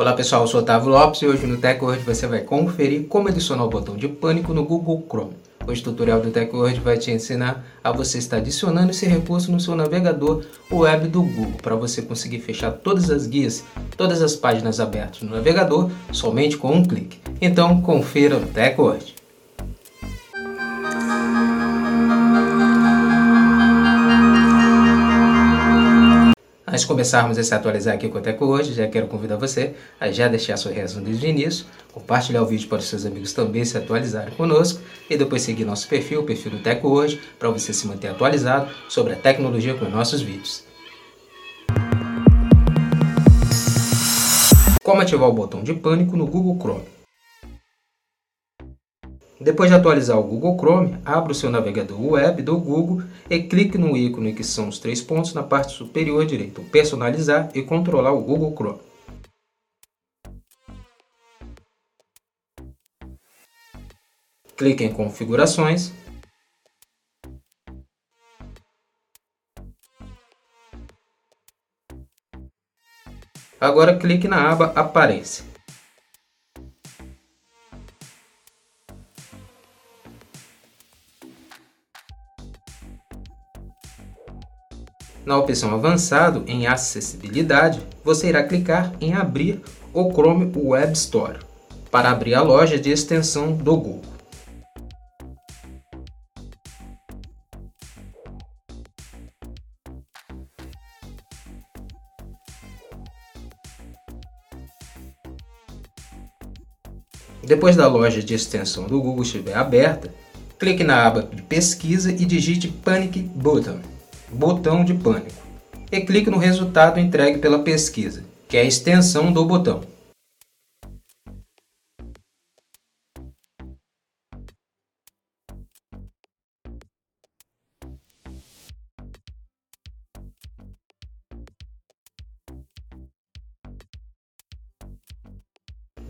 Olá pessoal, eu sou Otávio Lopes e hoje no TechWord você vai conferir como adicionar o botão de pânico no Google Chrome. Hoje o tutorial do TechWord vai te ensinar a você estar adicionando esse recurso no seu navegador web do Google para você conseguir fechar todas as guias, todas as páginas abertas no navegador somente com um clique. Então confira no TechWord. Antes de começarmos a se atualizar aqui com o Teco hoje, já quero convidar você a já deixar sua reação desde o início, compartilhar o vídeo para os seus amigos também se atualizarem conosco e depois seguir nosso perfil, o perfil do Teco hoje, para você se manter atualizado sobre a tecnologia com os nossos vídeos. Como ativar o botão de pânico no Google Chrome? Depois de atualizar o Google Chrome, abra o seu navegador web do Google e clique no ícone que são os três pontos na parte superior direita, personalizar e controlar o Google Chrome. Clique em configurações. Agora clique na aba aparência. Na opção Avançado, em Acessibilidade, você irá clicar em Abrir o Chrome Web Store para abrir a loja de extensão do Google. Depois da loja de extensão do Google estiver aberta, clique na aba de pesquisa e digite Panic Button botão de pânico e clique no resultado entregue pela pesquisa, que é a extensão do botão.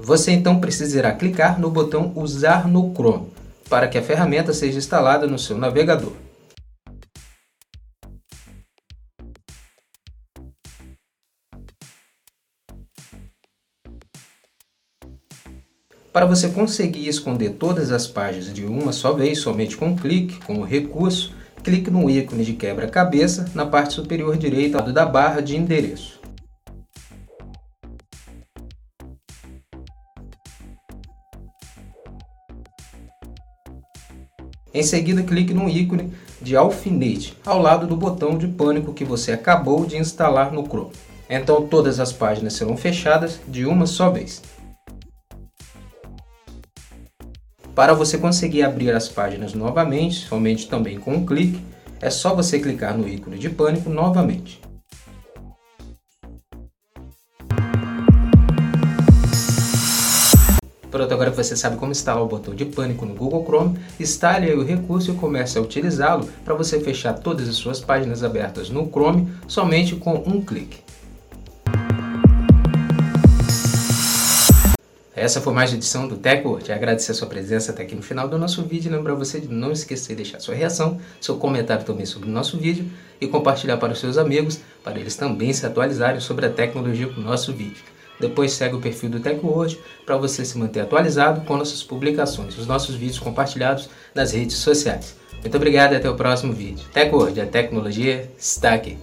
Você então precisará clicar no botão Usar no Chrome para que a ferramenta seja instalada no seu navegador. Para você conseguir esconder todas as páginas de uma só vez, somente com um clique, com o recurso, clique no ícone de quebra-cabeça na parte superior direita da barra de endereço. Em seguida, clique no ícone de alfinete ao lado do botão de pânico que você acabou de instalar no Chrome. Então todas as páginas serão fechadas de uma só vez. Para você conseguir abrir as páginas novamente, somente também com um clique, é só você clicar no ícone de pânico novamente. Pronto, agora você sabe como instalar o botão de pânico no Google Chrome, instale o recurso e comece a utilizá-lo para você fechar todas as suas páginas abertas no Chrome somente com um clique. Essa foi mais uma edição do TechWord. Agradecer a sua presença até aqui no final do nosso vídeo. Lembrar você de não esquecer de deixar sua reação, seu comentário também sobre o nosso vídeo e compartilhar para os seus amigos, para eles também se atualizarem sobre a tecnologia do nosso vídeo. Depois segue o perfil do TechWord para você se manter atualizado com nossas publicações, os nossos vídeos compartilhados nas redes sociais. Muito obrigado e até o próximo vídeo. TechWord, a tecnologia está aqui.